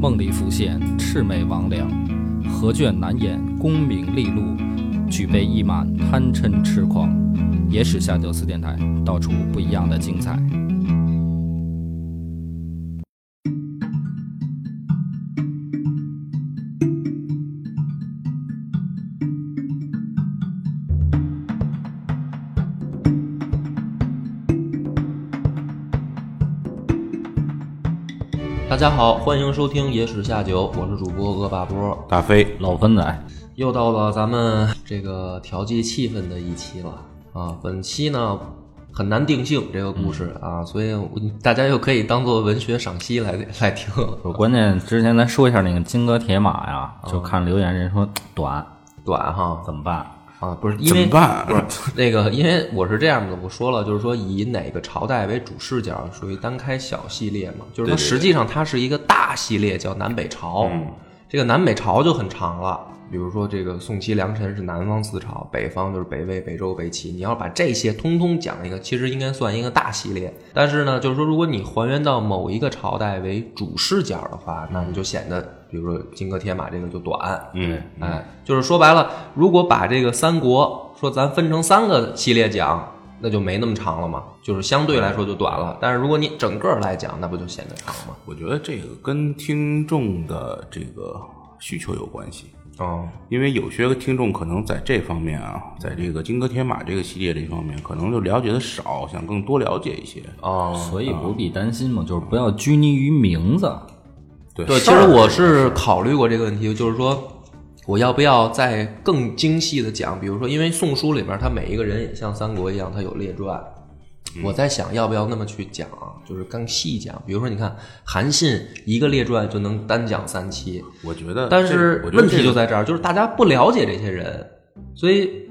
梦里浮现魑魅魍魉，何卷难掩功名利禄，举杯一满贪嗔痴狂。野史下酒四电台，道出不一样的精彩。家好，欢迎收听《野史下酒》，我是主播恶霸波。大飞。老分仔，又到了咱们这个调剂气氛的一期了。啊！本期呢很难定性这个故事啊，所以大家又可以当做文学赏析来来听。关键之前咱说一下那个金戈铁马呀，就看留言人说短。短哈，怎么办？啊，不是因为怎么办？不是 那个，因为我是这样的，我说了，就是说以哪个朝代为主视角，属于单开小系列嘛，就是说实际上它是一个大系列，叫南北朝。这个南北朝就很长了，比如说这个宋齐梁陈是南方四朝，北方就是北魏、北周、北齐。你要把这些通通讲一个，其实应该算一个大系列。但是呢，就是说如果你还原到某一个朝代为主视角的话，那你就显得，比如说金戈铁马这个就短。嗯，哎，就是说白了，如果把这个三国说咱分成三个系列讲，那就没那么长了嘛，就是相对来说就短了。但是如果你整个来讲，那不就显得长吗？我觉得这个跟听众的这个需求有关系。哦，因为有些听众可能在这方面啊，在这个金戈铁马这个系列这方面，可能就了解的少，想更多了解一些。哦，所以不必担心嘛，就是不要拘泥于名字。对对，其实我是考虑过这个问题，就是说我要不要再更精细的讲，比如说，因为《宋书》里边，他每一个人也像三国一样，他有列传。我在想要不要那么去讲，就是更细讲。比如说，你看韩信一个列传就能单讲三期，我觉得，但是问题就在这儿，就是大家不了解这些人，所以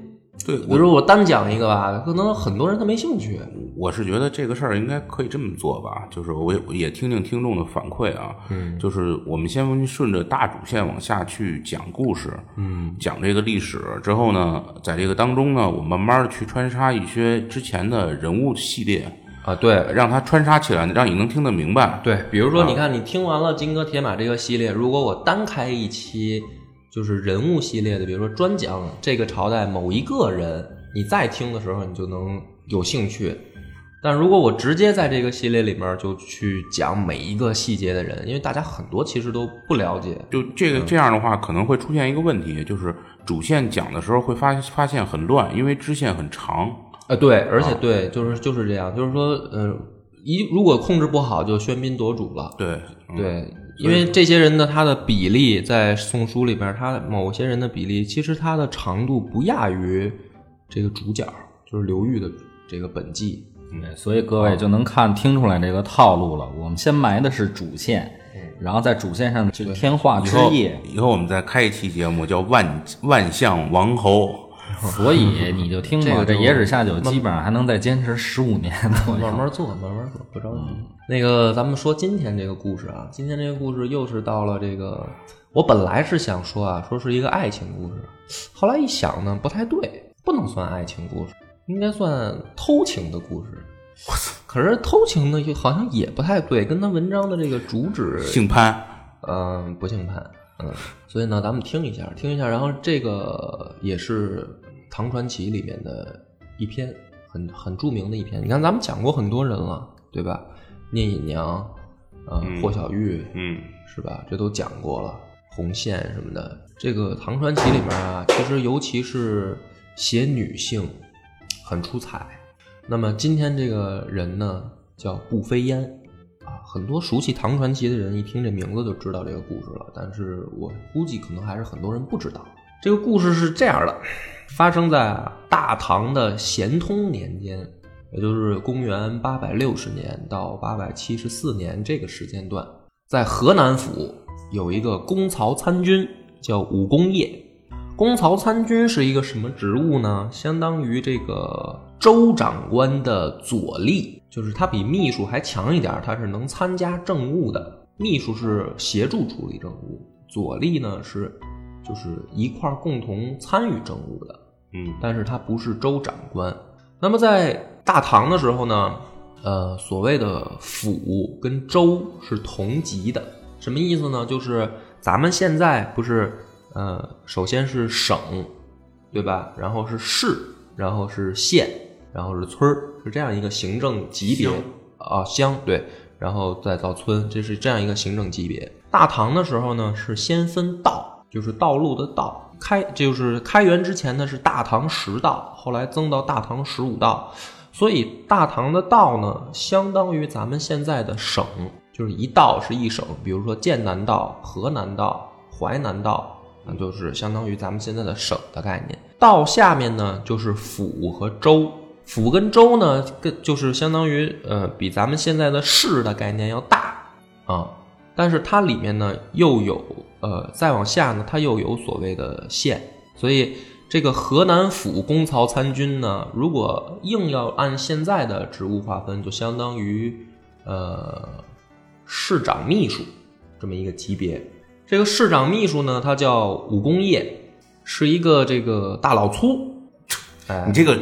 对，比如说我单讲一个吧，可能很多人他没兴趣。我是觉得这个事儿应该可以这么做吧，就是我也也听听听众的反馈啊，嗯，就是我们先顺着大主线往下去讲故事，嗯，讲这个历史之后呢，在这个当中呢，我慢慢的去穿插一些之前的人物系列，啊，对让它穿插起来，让你能听得明白。对，比如说你看，你听完了《金戈铁马》这个系列，如果我单开一期就是人物系列的，比如说专讲这个朝代某一个人，你再听的时候，你就能有兴趣。但如果我直接在这个系列里面就去讲每一个细节的人，因为大家很多其实都不了解。就这个这样的话，可能会出现一个问题，就是主线讲的时候会发发现很乱，因为支线很长。呃，对，而且对，就是就是这样，就是说，呃，一如果控制不好，就喧宾夺主了。对嗯对，因为这些人的他的比例在《宋书》里边，他某些人的比例，其实他的长度不亚于这个主角，就是刘裕的这个本纪。对，所以各位就能看听出来这个套路了。我们先埋的是主线，然后在主线上去添话以后枝叶，以后我们再开一期节目叫万万象王侯。所以你就听吧，这个这野史下酒基本上还能再坚持十五年左右。慢慢做，慢慢做，不着急。那个，咱们说今天这个故事啊，今天这个故事又是到了这个，我本来是想说啊，说是一个爱情故事，后来一想呢，不太对，不能算爱情故事，应该算偷情的故事。可是偷情呢，又好像也不太对，跟他文章的这个主旨姓潘，嗯，不姓潘，嗯，所以呢，咱们听一下，听一下，然后这个也是唐传奇里面的一篇很很著名的一篇。你看，咱们讲过很多人了，对吧？聂隐娘，呃，嗯霍小玉，嗯，是吧？这都讲过了。红线什么的。这个唐传奇里面啊，其实尤其是写女性很出彩。那么今天这个人呢，叫步飞烟啊，很多熟悉唐传奇的人一听这名字就知道这个故事了。但是我估计可能还是很多人不知道。这个故事是这样的，发生在大唐的咸通年间，也就是公元八百六十年到八百七十四年这个时间段，在河南府有一个公曹参军。叫武功业，公曹参军是一个什么职务呢？相当于这个州长官的左吏，就是他比秘书还强一点，他是能参加政务的。秘书是协助处理政务，左吏呢是就是一块共同参与政务的。嗯，但是他不是州长官。那么在大唐的时候呢，呃，所谓的府跟州是同级的，什么意思呢？就是。咱们现在不是，呃，首先是省，对吧？然后是市，然后是县，然后是村儿，是这样一个行政级别啊。乡对，然后再到村，这是这样一个行政级别。大唐的时候呢，是先分道，就是道路的道开，就是开元之前呢是大唐十道，后来增到大唐十五道，所以大唐的道呢，相当于咱们现在的省。就是一道是一省，比如说剑南道、河南道、淮南道，那就是相当于咱们现在的省的概念。道下面呢就是府和州，府跟州呢跟就是相当于呃比咱们现在的市的概念要大啊，但是它里面呢又有呃再往下呢它又有所谓的县，所以这个河南府公曹参军呢，如果硬要按现在的职务划分，就相当于呃。市长秘书这么一个级别，这个市长秘书呢，他叫武功业，是一个这个大老粗。哎，你这个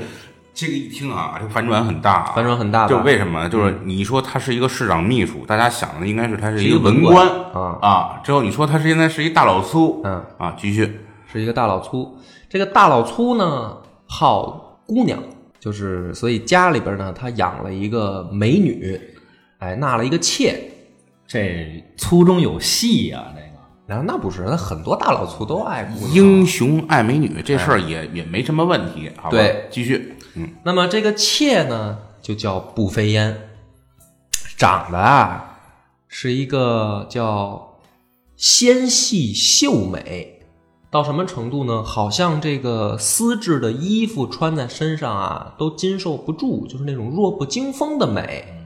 这个一听啊，这个反转很大，反转很大。就为什么？就是你说他是一个市长秘书，大家想的应该是他是一个文官啊啊。之后你说他是现在是一大老粗，嗯啊，继续是一个大老粗。这个大老粗呢，好姑娘，就是所以家里边呢，他养了一个美女，哎，纳了一个妾。这粗中有细呀，这个，然后那不是，那很多大老粗都爱英雄爱美女，这事儿也也没什么问题，好吧？对，继续，嗯，那么这个妾呢，就叫步飞烟，长得啊是一个叫纤细秀美，到什么程度呢？好像这个丝质的衣服穿在身上啊，都经受不住，就是那种弱不禁风的美。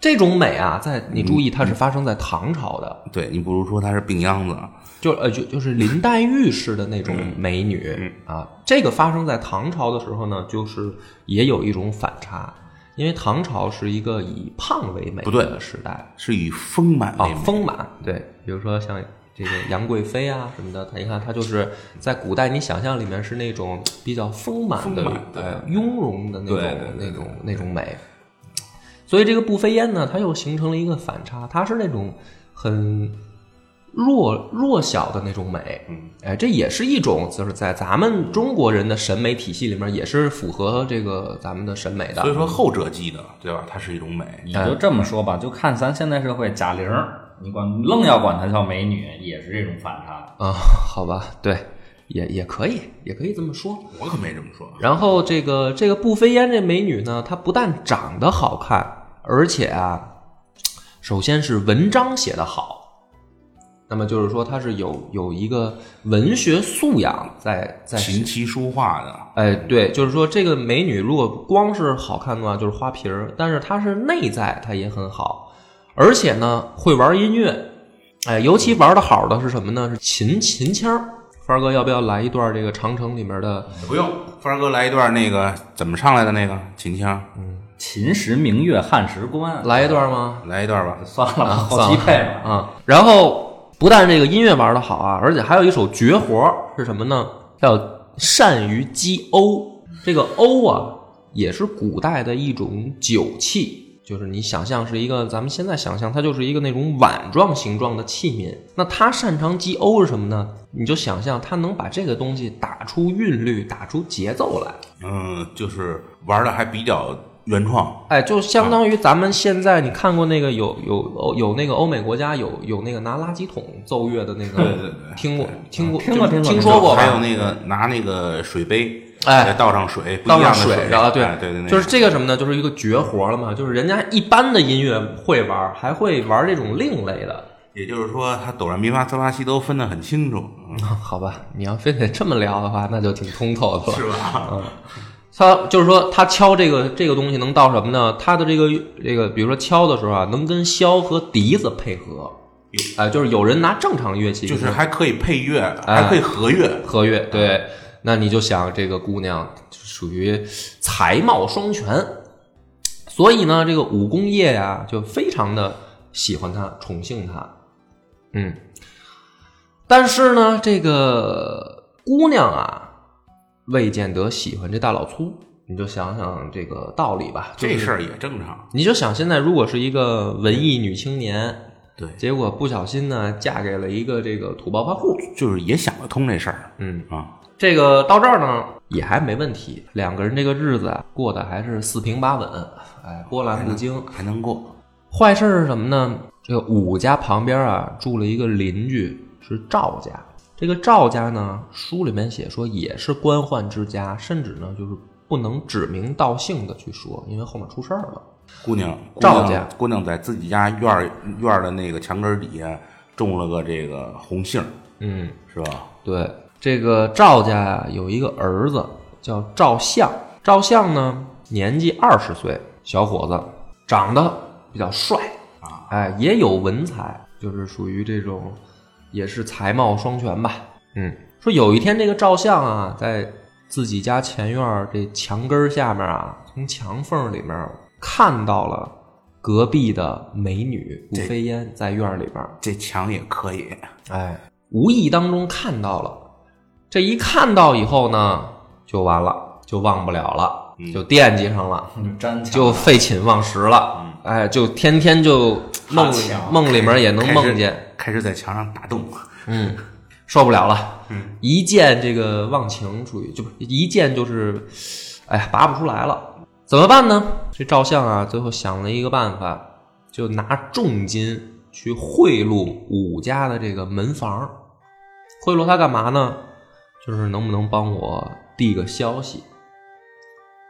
这种美啊，在你注意，它是发生在唐朝的。对你不如说她是病秧子，就呃就就是林黛玉式的那种美女嗯啊。这个发生在唐朝的时候呢，就是也有一种反差，因为唐朝是一个以胖为美的时代，是以丰满为美。丰满对，比如说像这个杨贵妃啊什么的，她你看她就是在古代，你想象里面是那种比较丰满的、呃雍容的那种那种那种美。所以这个步飞烟呢，它又形成了一个反差，它是那种很弱弱小的那种美，嗯，哎，这也是一种，就是在咱们中国人的审美体系里面，也是符合这个咱们的审美的。所以说后者记得，对吧？它是一种美。你就这么说吧，就看咱现在社会贾玲，你管愣要管她叫美女，也是这种反差啊？好吧，对，也也可以，也可以这么说。我可没这么说。然后这个这个步飞烟这美女呢，她不但长得好看。而且啊，首先是文章写得好，那么就是说他是有有一个文学素养在在琴棋书画的。哎，对，就是说这个美女如果光是好看的话，就是花瓶儿，但是她是内在她也很好，而且呢会玩音乐，哎，尤其玩的好的是什么呢？是琴琴腔。范儿哥要不要来一段这个长城里面的？不用，范儿哥来一段那个怎么上来的那个秦腔？嗯。秦时明月汉时关，来一段吗？来一段吧，算了，后期配吧。啊，然后不但这个音乐玩的好啊，而且还有一首绝活是什么呢？叫善于击瓯。这个瓯啊，也是古代的一种酒器，就是你想象是一个，咱们现在想象它就是一个那种碗状形状的器皿。那他擅长击瓯是什么呢？你就想象他能把这个东西打出韵律，打出节奏来。嗯，就是玩的还比较。原创，哎，就相当于咱们现在你看过那个有有有有那个欧美国家有有那个拿垃圾桶奏乐的那个，对对对听过听过听过听过听说过吧？还有那个拿那个水杯，哎再倒上水，不一倒样的上水，然后对对对，就是这个什么呢？就是一个绝活了嘛。就是人家一般的音乐会玩，还会玩这种另类的。也就是说，他哆来咪发嗦拉西都分得很清楚，嗯 好吧，你要非得这么聊的话，那就挺通透的了。是吧？他就是说，他敲这个这个东西能到什么呢？他的这个这个，比如说敲的时候啊，能跟箫和笛子配合。哎，就是有人拿正常乐器，就是还可以配乐，哎还可以和乐，和乐，对，那你就想这个姑娘属于才貌双全，所以呢，这个武功业呀就非常的喜欢她，宠幸她，嗯，但是呢，这个姑娘啊，未见得喜欢这大老粗，你就想想这个道理吧，就是这事儿也正常。你就想现在如果是一个文艺女青年，对，结果不小心呢嫁给了一个这个土暴发户，就是也想得通这事儿嗯。啊。这个到这儿呢也还没问题，两个人这个日子啊过得还是四平八稳，哎，波澜不惊。还能过，坏事是什么呢？这个武家旁边啊住了一个邻居是赵家，这个赵家呢书里面写说也是官宦之家，甚至呢就是不能指名道姓的去说，因为后面出事儿了。姑娘，赵家姑娘在自己家院儿院儿的那个墙根儿底下种了个这个红杏儿，嗯，是吧？对，这个赵家呀有一个儿子叫赵相，赵相呢年纪二十岁，小伙子，长得比较帅啊，哎，也有文采，就是属于这种，也是才貌双全吧。嗯，说有一天这个赵相啊，在自己家前院儿这墙根儿下面啊，从墙缝里面看到了隔壁的美女顾飞烟在院儿里边儿。这墙也可以，哎，无意当中看到了，这一看到以后呢，就完了，就忘不了了，嗯。就惦记上了，就就废寝忘食了，哎，就天天就梦里梦里面也能梦见，开始在墙上打洞，嗯，受不了了，嗯，一见这个忘情，属于就一见就是，哎呀，拔不出来了，怎么办呢？这赵相啊，最后想了一个办法，就拿重金去贿赂武家的这个门房，贿赂他干嘛呢？就是能不能帮我递个消息？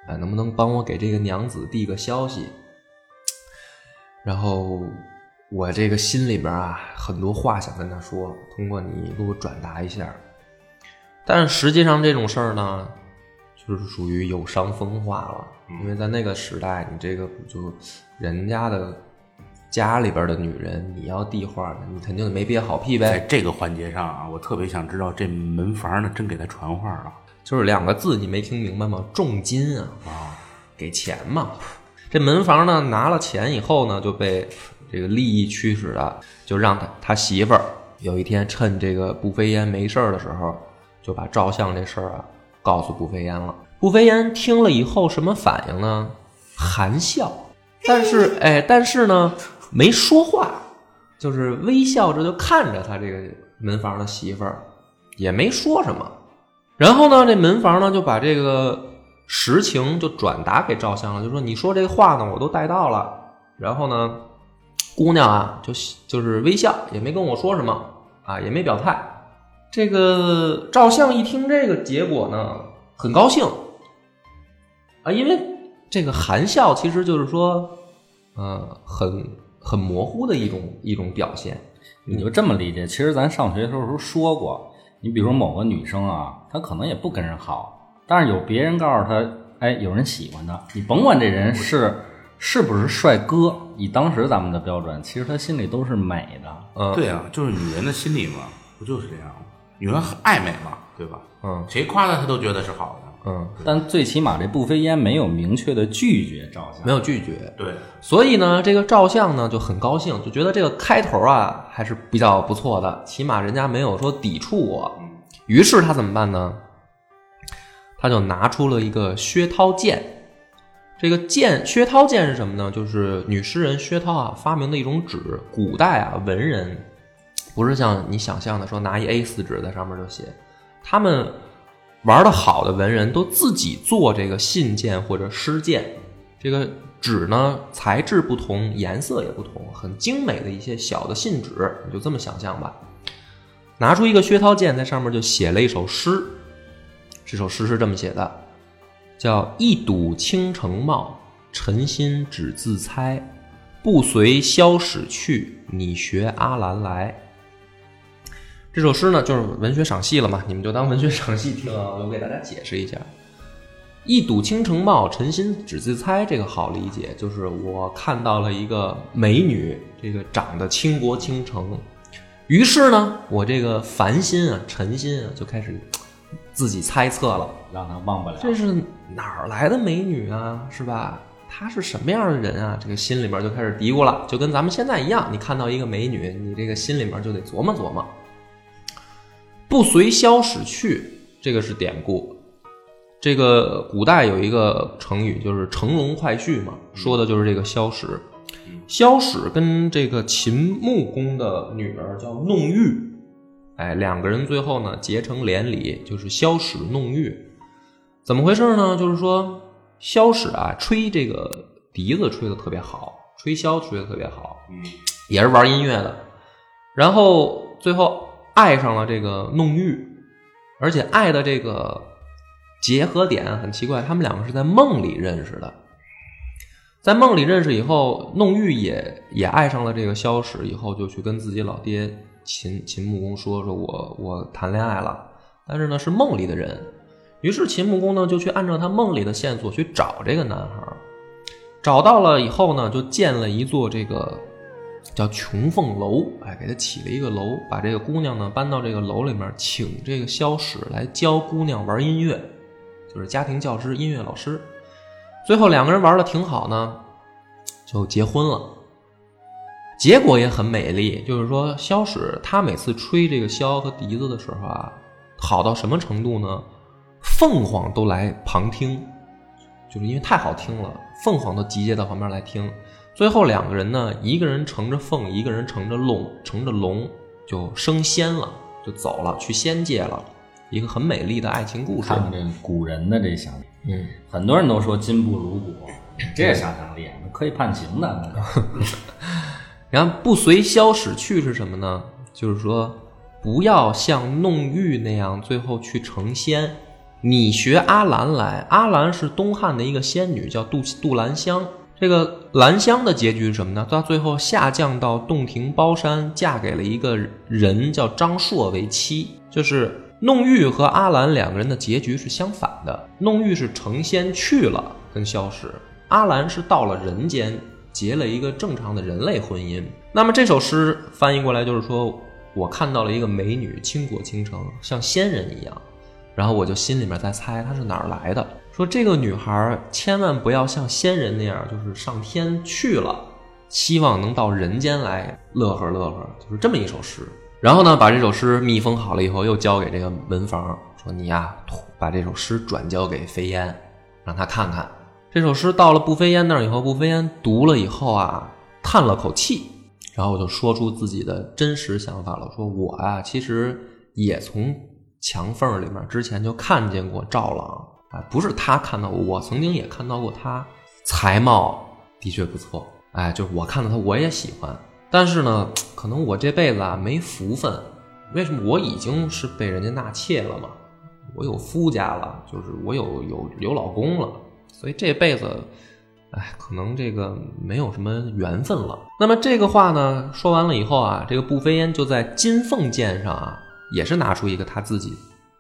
哎，能不能帮我给这个娘子递个消息？然后我这个心里边啊，很多话想跟他说，通过你给我转达一下。但是实际上这种事儿呢，就是属于有伤风化了，因为在那个时代，你这个就人家的家里边的女人，你要递话呢，你肯定没憋好屁呗。在这个环节上啊，我特别想知道这门房呢真给他传话了就是两个字，你没听明白吗？重金啊，啊，给钱嘛。这门房呢拿了钱以后呢，就被这个利益驱使的，就让他他媳妇儿有一天趁这个步飞烟没事儿的时候，就把照相这事儿啊告诉步飞烟了。步飞烟听了以后什么反应呢？含笑，但是哎，但是呢没说话，就是微笑着就看着他这个门房的媳妇儿，也没说什么。然后呢，这门房呢就把这个实情就转达给赵相了，就说你说这话呢，我都带到了。然后呢，姑娘啊就就是微笑，也没跟我说什么啊，也没表态。这个赵相一听这个结果呢，很高兴啊，因为这个含笑其实就是说，呃，很很模糊的一种一种表现。你就这么理解。其实咱上学的时候说过，你比如某个女生啊，她可能也不跟人好，但是有别人告诉她，哎，有人喜欢她，你甭管这人是是不是帅哥，以当时咱们的标准，其实他心里都是美的。嗯，对啊，就是女人的心理嘛，不就是这样吗？女人很爱美嘛，对吧？嗯谁夸她，她都觉得是好的。嗯，但最起码这步飞烟没有明确的拒绝照相，没有拒绝。对，所以呢，这个照相呢就很高兴，就觉得这个开头啊还是比较不错的，起码人家没有说抵触我。于是他怎么办呢？他就拿出了一个薛涛剑。这个剑，薛涛剑是什么呢？就是女诗人薛涛啊发明的一种纸。古代啊，文人不是像你想象的说拿一 A 4纸在上面就写，他们玩的好的文人都自己做这个信件或者诗件，这个纸呢材质不同，颜色也不同，很精美的一些小的信纸，你就这么想象吧。拿出一个薛涛剑，在上面就写了一首诗。这首诗是这么写的，叫“一睹倾城貌，尘心只自猜。不随萧史去，你学阿兰来。”这首诗呢，就是文学赏析了嘛，你们就当文学赏析听啊。我给大家解释一下，“一睹倾城貌，尘心只自猜”这个好理解，就是我看到了一个美女，这个长得倾国倾城。于是呢，我这个烦心啊、尘心啊，就开始自己猜测了，让他忘不了。这是哪儿来的美女啊？是吧？她是什么样的人啊？这个心里面就开始嘀咕了，就跟咱们现在一样，你看到一个美女，你这个心里面就得琢磨琢磨。不随萧史去，这个是典故。这个古代有一个成语，就是乘龙快婿嘛，说的就是这个萧史。萧史跟这个秦穆公的女儿叫弄玉，哎，两个人最后呢结成连理，就是萧史弄玉。怎么回事呢？就是说萧史啊吹这个笛子吹的特别好，吹箫吹的特别好，嗯，也是玩音乐的。然后最后爱上了这个弄玉，而且爱的这个结合点很奇怪，他们两个是在梦里认识的。在梦里认识以后，弄玉也也爱上了这个萧史，以后就去跟自己老爹秦秦穆公说：“说我我谈恋爱了，但是呢是梦里的人。”于是秦穆公呢就去按照他梦里的线索去找这个男孩，找到了以后呢，就建了一座这个叫琼凤楼，哎，给他起了一个楼，把这个姑娘呢搬到这个楼里面，请这个萧史来教姑娘玩音乐，就是家庭教师、音乐老师。最后两个人玩的挺好呢，就结婚了。结果也很美丽，就是说萧史他每次吹这个箫和笛子的时候啊，好到什么程度呢？凤凰都来旁听，就是因为太好听了，凤凰都集结到旁边来听。最后两个人呢，一个人乘着凤，一个人乘着龙，乘着龙就升仙了，就走了，去仙界了。一个很美丽的爱情故事。看这古人的这想，嗯，很多人都说金不如古，这想象力可以判刑的。然后不随萧史去是什么呢？就是说不要像弄玉那样，最后去成仙。你学阿兰来，阿兰是东汉的一个仙女，叫杜杜兰香。这个兰香的结局是什么呢？到最后下降到洞庭包山，嫁给了一个人叫张硕为妻。就是弄玉和阿兰两个人的结局是相反的。弄玉是成仙去了，跟萧史；阿兰是到了人间，结了一个正常的人类婚姻。那么这首诗翻译过来就是说，我看到了一个美女倾国倾城，像仙人一样。然后我就心里面在猜她是哪儿来的，说这个女孩千万不要像仙人那样，就是上天去了，希望能到人间来乐呵乐呵，就是这么一首诗。然后呢，把这首诗密封好了以后，又交给这个门房，说你呀，把这首诗转交给飞燕，让他看看。这首诗到了步飞烟那儿以后，步飞烟读了以后啊，叹了口气，然后就说出自己的真实想法了，说我啊，其实也从。墙缝里面之前就看见过赵朗，哎，不是他看到我，我曾经也看到过他，才貌的确不错，哎，就是我看到他我也喜欢，但是呢，可能我这辈子啊没福分，为什么？我已经是被人家纳妾了嘛，我有夫家了，就是我有有有老公了，所以这辈子，哎，可能这个没有什么缘分了。那么这个话呢说完了以后啊，这个步飞烟就在金凤剑上啊。也是拿出一个他自己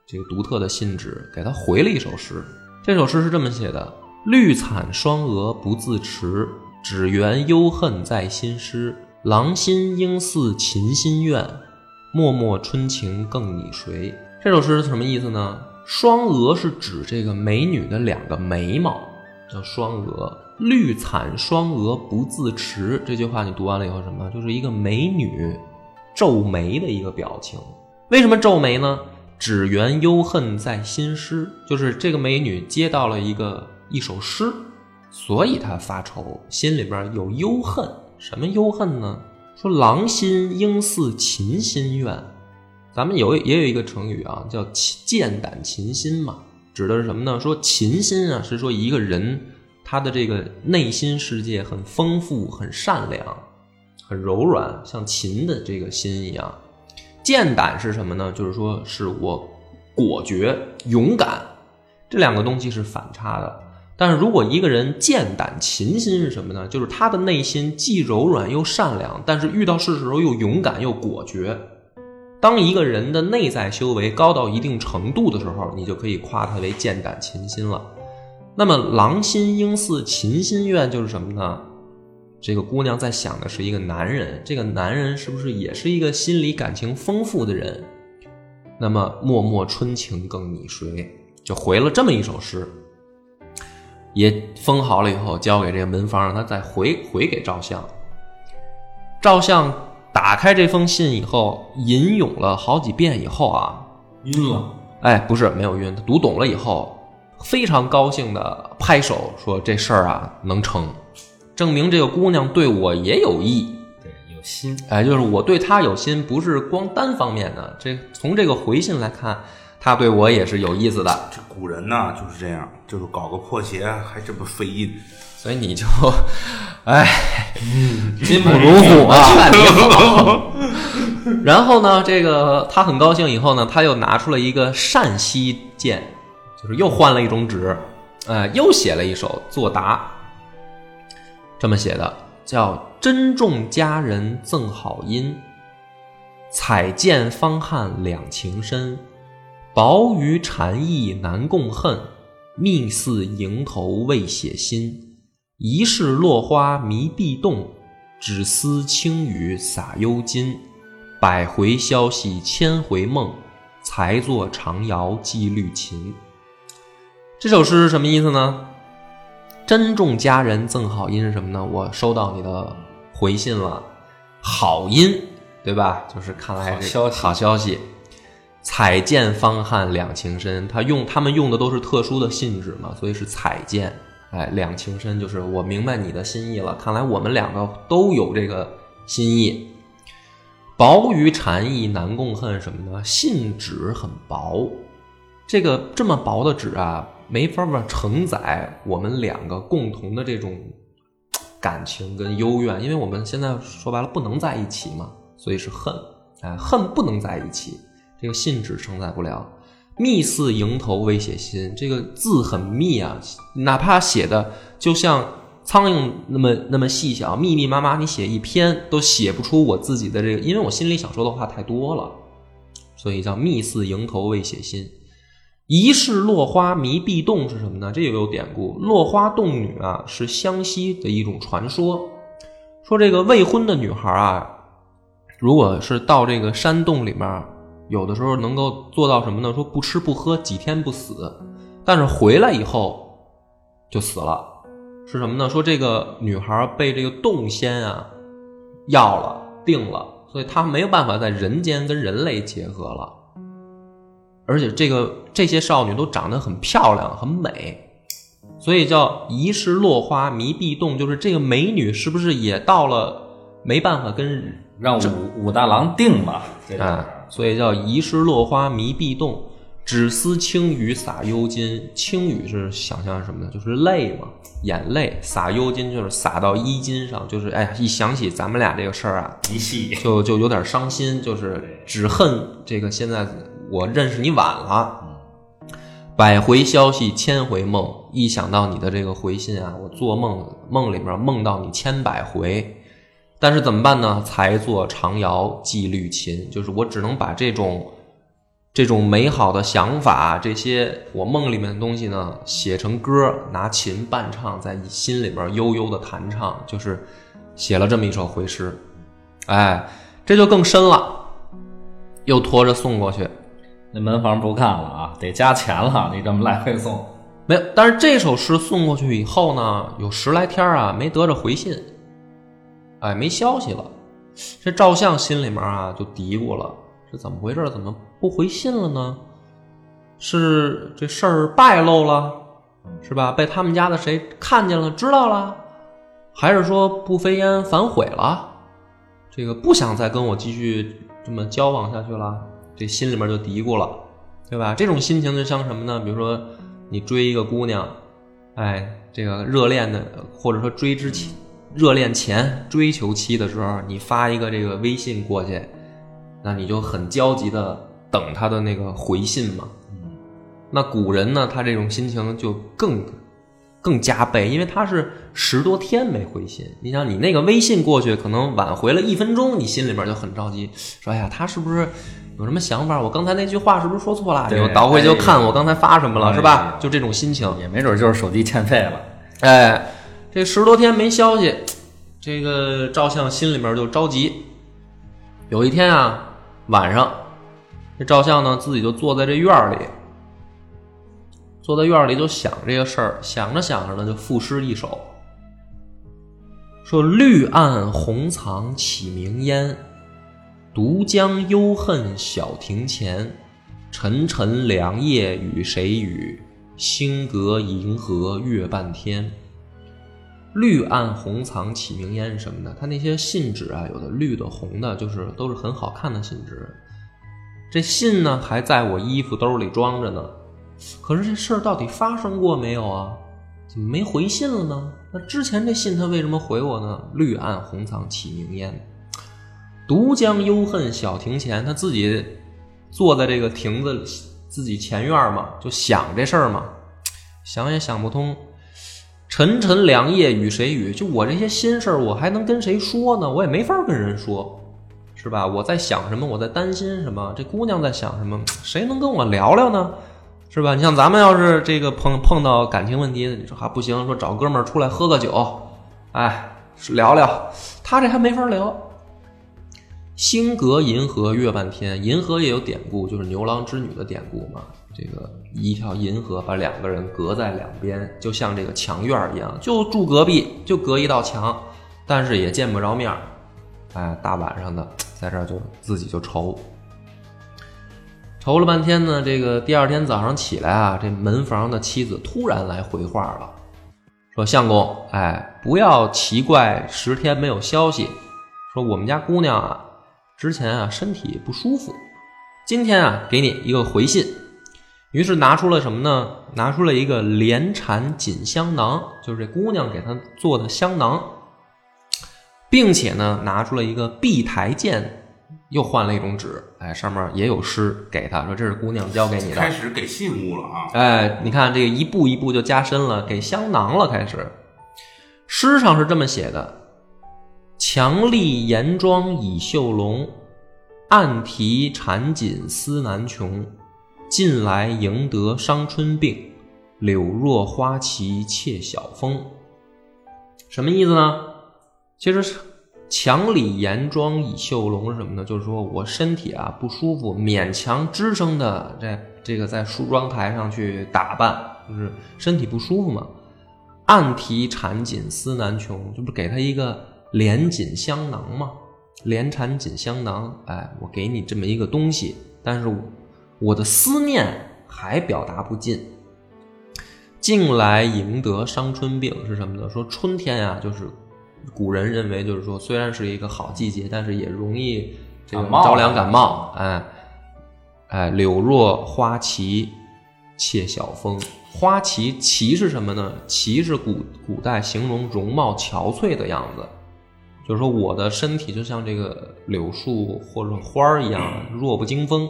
这个独特的信纸，给他回了一首诗。这首诗是这么写的：“绿惨双蛾不自持，只缘忧恨在心诗。郎心应似琴心愿，脉脉春情更拟谁？”这首诗是什么意思呢？双蛾是指这个美女的两个眉毛，叫双蛾。绿惨双蛾不自持，这句话你读完了以后什么？就是一个美女皱眉的一个表情。为什么皱眉呢？只缘忧恨在心诗，就是这个美女接到了一个一首诗，所以她发愁，心里边有忧恨。什么忧恨呢？说郎心应似琴心愿，咱们有也有一个成语啊，叫剑胆琴心嘛，指的是什么呢？说琴心啊，是说一个人他的这个内心世界很丰富、很善良、很柔软，像琴的这个心一样。剑胆是什么呢？就是说是我果决、勇敢，这两个东西是反差的。但是如果一个人剑胆琴心是什么呢？就是他的内心既柔软又善良，但是遇到事时候又勇敢又果决。当一个人的内在修为高到一定程度的时候，你就可以夸他为剑胆琴心了。那么狼心鹰似琴心愿就是什么呢？这个姑娘在想的是一个男人，这个男人是不是也是一个心理感情丰富的人？那么脉脉春情更拟谁？就回了这么一首诗。也封好了以后，交给这个门房，让他再回回给赵相。赵相打开这封信以后，吟咏了好几遍以后啊，晕了。哎，不是没有晕，他读懂了以后，非常高兴的拍手说：“这事儿啊能成，证明这个姑娘对我也有意，对，有心。哎，就是我对她有心，不是光单方面的。这从这个回信来看。”她对我也是有意思的。这古人呢就是这样，就是搞个破鞋还这么费劲，所以你就，哎，金不如虎啊！劝你好。然后呢，这个他很高兴，以后呢，他又拿出了一个善溪剑，就是又换了一种纸，哎，又写了一首作答，这么写的，叫“珍重佳人赠好音，彩剑方汉两情深。”薄于禅意难共恨，密似蝇头未写心。疑是落花迷地动，只思轻雨洒幽金。百回消息千回梦，才作长谣寄绿琴。这首诗是什么意思呢？珍重佳人赠好音是什么呢？我收到你的回信了，好音，对吧？就是看来是好消息。彩笺方汉两情深，他用他们用的都是特殊的信纸嘛，所以是彩笺。哎，两情深就是我明白你的心意了。看来我们两个都有这个心意。薄于禅意难共恨，什么呢？信纸很薄，这个这么薄的纸啊，没法法承载我们两个共同的这种感情跟幽怨，因为我们现在说白了不能在一起嘛，所以是恨。哎，恨不能在一起。这个信纸承载不了，密似蝇头未写心，这个字很密啊，哪怕写的就像苍蝇那么那么细小，密密麻麻，你写一篇都写不出我自己的这个，因为我心里想说的话太多了，所以叫密似蝇头未写心。疑是落花迷壁洞是什么呢？这也有典故，落花洞女啊，是湘西的一种传说，说这个未婚的女孩啊，如果是到这个山洞里面。有的时候能够做到什么呢？说不吃不喝几天不死，但是回来以后就死了，是什么呢？说这个女孩被这个洞仙啊要了定了，所以她没有办法在人间跟人类结合了，而且这个这些少女都长得很漂亮很美，所以叫疑是落花迷壁洞，就是这个美女是不是也到了没办法跟让武武大郎定了啊？所以叫遗失落花迷壁洞，只思轻雨洒幽金。轻雨是想象什么呢？就是泪嘛，眼泪。洒幽金就是洒到衣襟上，就是哎呀，一想起咱们俩这个事儿啊，就就有点伤心，就是只恨这个现在我认识你晚了。百回消息千回梦，一想到你的这个回信啊，我做梦梦里面梦到你千百回。但是怎么办呢？才作长谣寄绿琴，就是我只能把这种这种美好的想法，这些我梦里面的东西呢，写成歌，拿琴伴唱，在心里边悠悠的弹唱，就是写了这么一首回诗。哎，这就更深了，又拖着送过去，那门房不干了啊，得加钱了。你这么来回送，没有。但是这首诗送过去以后呢，有十来天啊，没得着回信。哎，没消息了，这赵相心里面啊就嘀咕了：是怎么回事？怎么不回信了呢？是这事儿败露了，是吧？被他们家的谁看见了、知道了，还是说不飞烟反悔了？这个不想再跟我继续这么交往下去了，这心里面就嘀咕了，对吧？这种心情就像什么呢？比如说你追一个姑娘，哎。这个热恋的，或者说追之前、热恋前追求期的时候，你发一个这个微信过去，那你就很焦急的等他的那个回信嘛。那古人呢，他这种心情就更更加倍，因为他是十多天没回信。你想，你那个微信过去，可能晚回了一分钟，你心里边就很着急，说：“哎呀，他是不是有什么想法？我刚才那句话是不是说错了？”你又倒回去看我刚才发什么了，是吧？就这种心情，也没准就是手机欠费了。哎，这十多天没消息，这个赵相心里面就着急。有一天啊，晚上，这赵相呢自己就坐在这院里。坐在院里就想这个事儿，想着想着呢，就赋诗一首，说：“绿暗红藏起明烟，独将幽恨小庭前。沉沉凉夜与谁语？星隔银河月半天。”绿暗红藏起明烟什么的？它那些信纸啊，有的绿的、红的，就是都是很好看的信纸。这信呢，还在我衣服兜里装着呢。可是这事儿到底发生过没有啊？怎么没回信了呢？那之前这信他为什么回我呢？绿暗红藏起明烟，独将幽恨小庭前。他自己坐在这个亭子自己前院嘛，就想这事儿嘛，想也想不通。沉沉凉夜与谁语？就我这些心事儿，我还能跟谁说呢？我也没法跟人说，是吧？我在想什么？我在担心什么？这姑娘在想什么？谁能跟我聊聊呢？是吧？你像咱们要是这个碰碰到感情问题，你说还不行，说找哥们儿出来喝个酒，哎，聊聊。他这还没法聊。星隔银河月半天，银河也有典故，就是牛郎织女的典故嘛。这个一条银河把两个人隔在两边，就像这个墙院一样，就住隔壁，就隔一道墙，但是也见不着面儿。哎，大晚上的在这儿就自己就愁。愁了半天呢，这个第二天早上起来啊，这门房的妻子突然来回话了，说：“相公，哎，不要奇怪，十天没有消息。说我们家姑娘啊，之前啊身体不舒服，今天啊给你一个回信。于是拿出了什么呢？拿出了一个连缠锦香囊，就是这姑娘给他做的香囊，并且呢拿出了一个碧台剑。”又换了一种纸，哎，上面也有诗，给他说这是姑娘交给你的。开始给信物了啊！哎，你看这个一步一步就加深了，给香囊了。开始，诗上是这么写的：强力颜妆倚绣笼，暗提缠锦思难穷。近来迎得伤春病，柳若花期窃晓风。什么意思呢？其实是。墙里严妆倚绣笼是什么呢？就是说我身体啊不舒服，勉强支撑的这这个在梳妆台上去打扮，就是身体不舒服嘛。暗提缠锦思难穷，这不给他一个连锦香囊吗？连缠锦香囊，哎，我给你这么一个东西，但是我我的思念还表达不尽。近来赢得伤春病是什么呢？说春天呀，就是。古人认为，就是说，虽然是一个好季节，但是也容易这个着凉感冒。哎，哎，柳若花期窃晓风。花旗旗是什么呢？旗是古古代形容容貌憔悴的样子，就是说我的身体就像这个柳树或者花儿一样弱不禁风。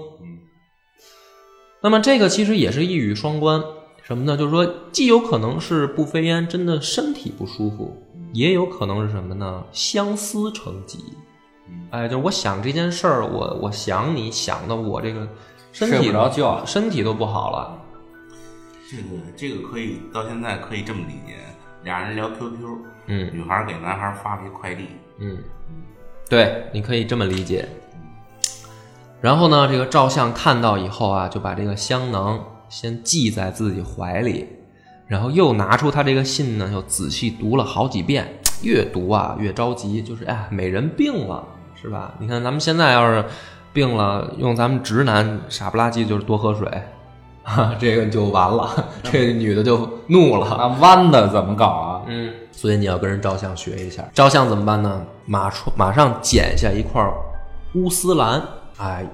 那么这个其实也是一语双关，什么呢？就是说，既有可能是步飞烟真的身体不舒服。也有可能是什么呢？相思成疾，哎，就是我想这件事儿，我我想你想的我这个身体睡不着觉，身体都不好了。这个这个可以到现在可以这么理解，俩人聊 QQ，嗯，女孩给男孩发了一快递，嗯，对，你可以这么理解。然后呢，这个赵相看到以后啊，就把这个香囊先系在自己怀里。然后又拿出他这个信呢，又仔细读了好几遍，越读啊越着急，就是哎，美人病了，是吧？你看咱们现在要是病了，用咱们直男傻不拉几就是多喝水，哈，这个就完了，这女的就怒了。那弯的怎么搞啊？嗯，所以你要跟人照相学一下，照相怎么办呢？马出马上剪下一块乌丝兰，哎，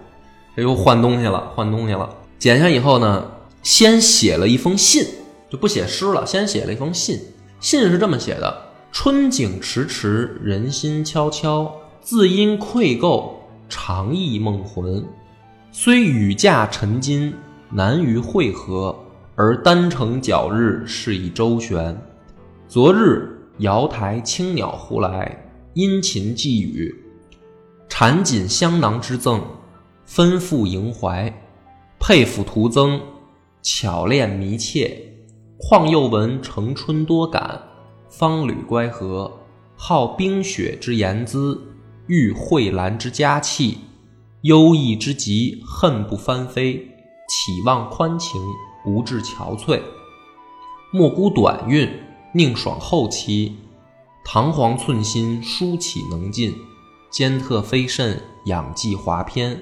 这又换东西了，换东西了。剪下以后呢，先写了一封信。就不写诗了，先写了一封信，信是这么写的：春景迟迟，人心悄悄，自因愧垢，常忆梦魂。虽雨驾尘金，难于会合，而单程皎日，是以周旋。昨日瑶台青鸟呼来，殷勤寄语，缠锦香囊之赠，吩咐萦怀，佩服徒增，巧练弥切。况又闻成春多感，芳履乖合，好冰雪之言姿，遇蕙兰之佳气。忧逸之极，恨不翻飞；岂望宽情，不至憔悴。莫孤短韵，宁爽后期。堂皇寸心，书岂能尽？兼特非甚，养记华篇。